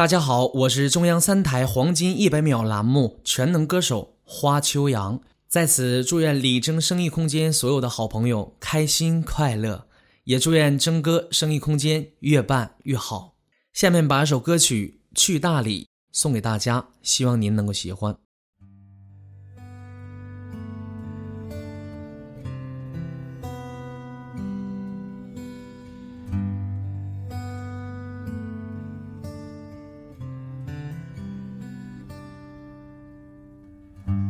大家好，我是中央三台黄金一百秒栏目全能歌手花秋阳，在此祝愿李征生意空间所有的好朋友开心快乐，也祝愿征哥生意空间越办越好。下面把一首歌曲《去大理》送给大家，希望您能够喜欢。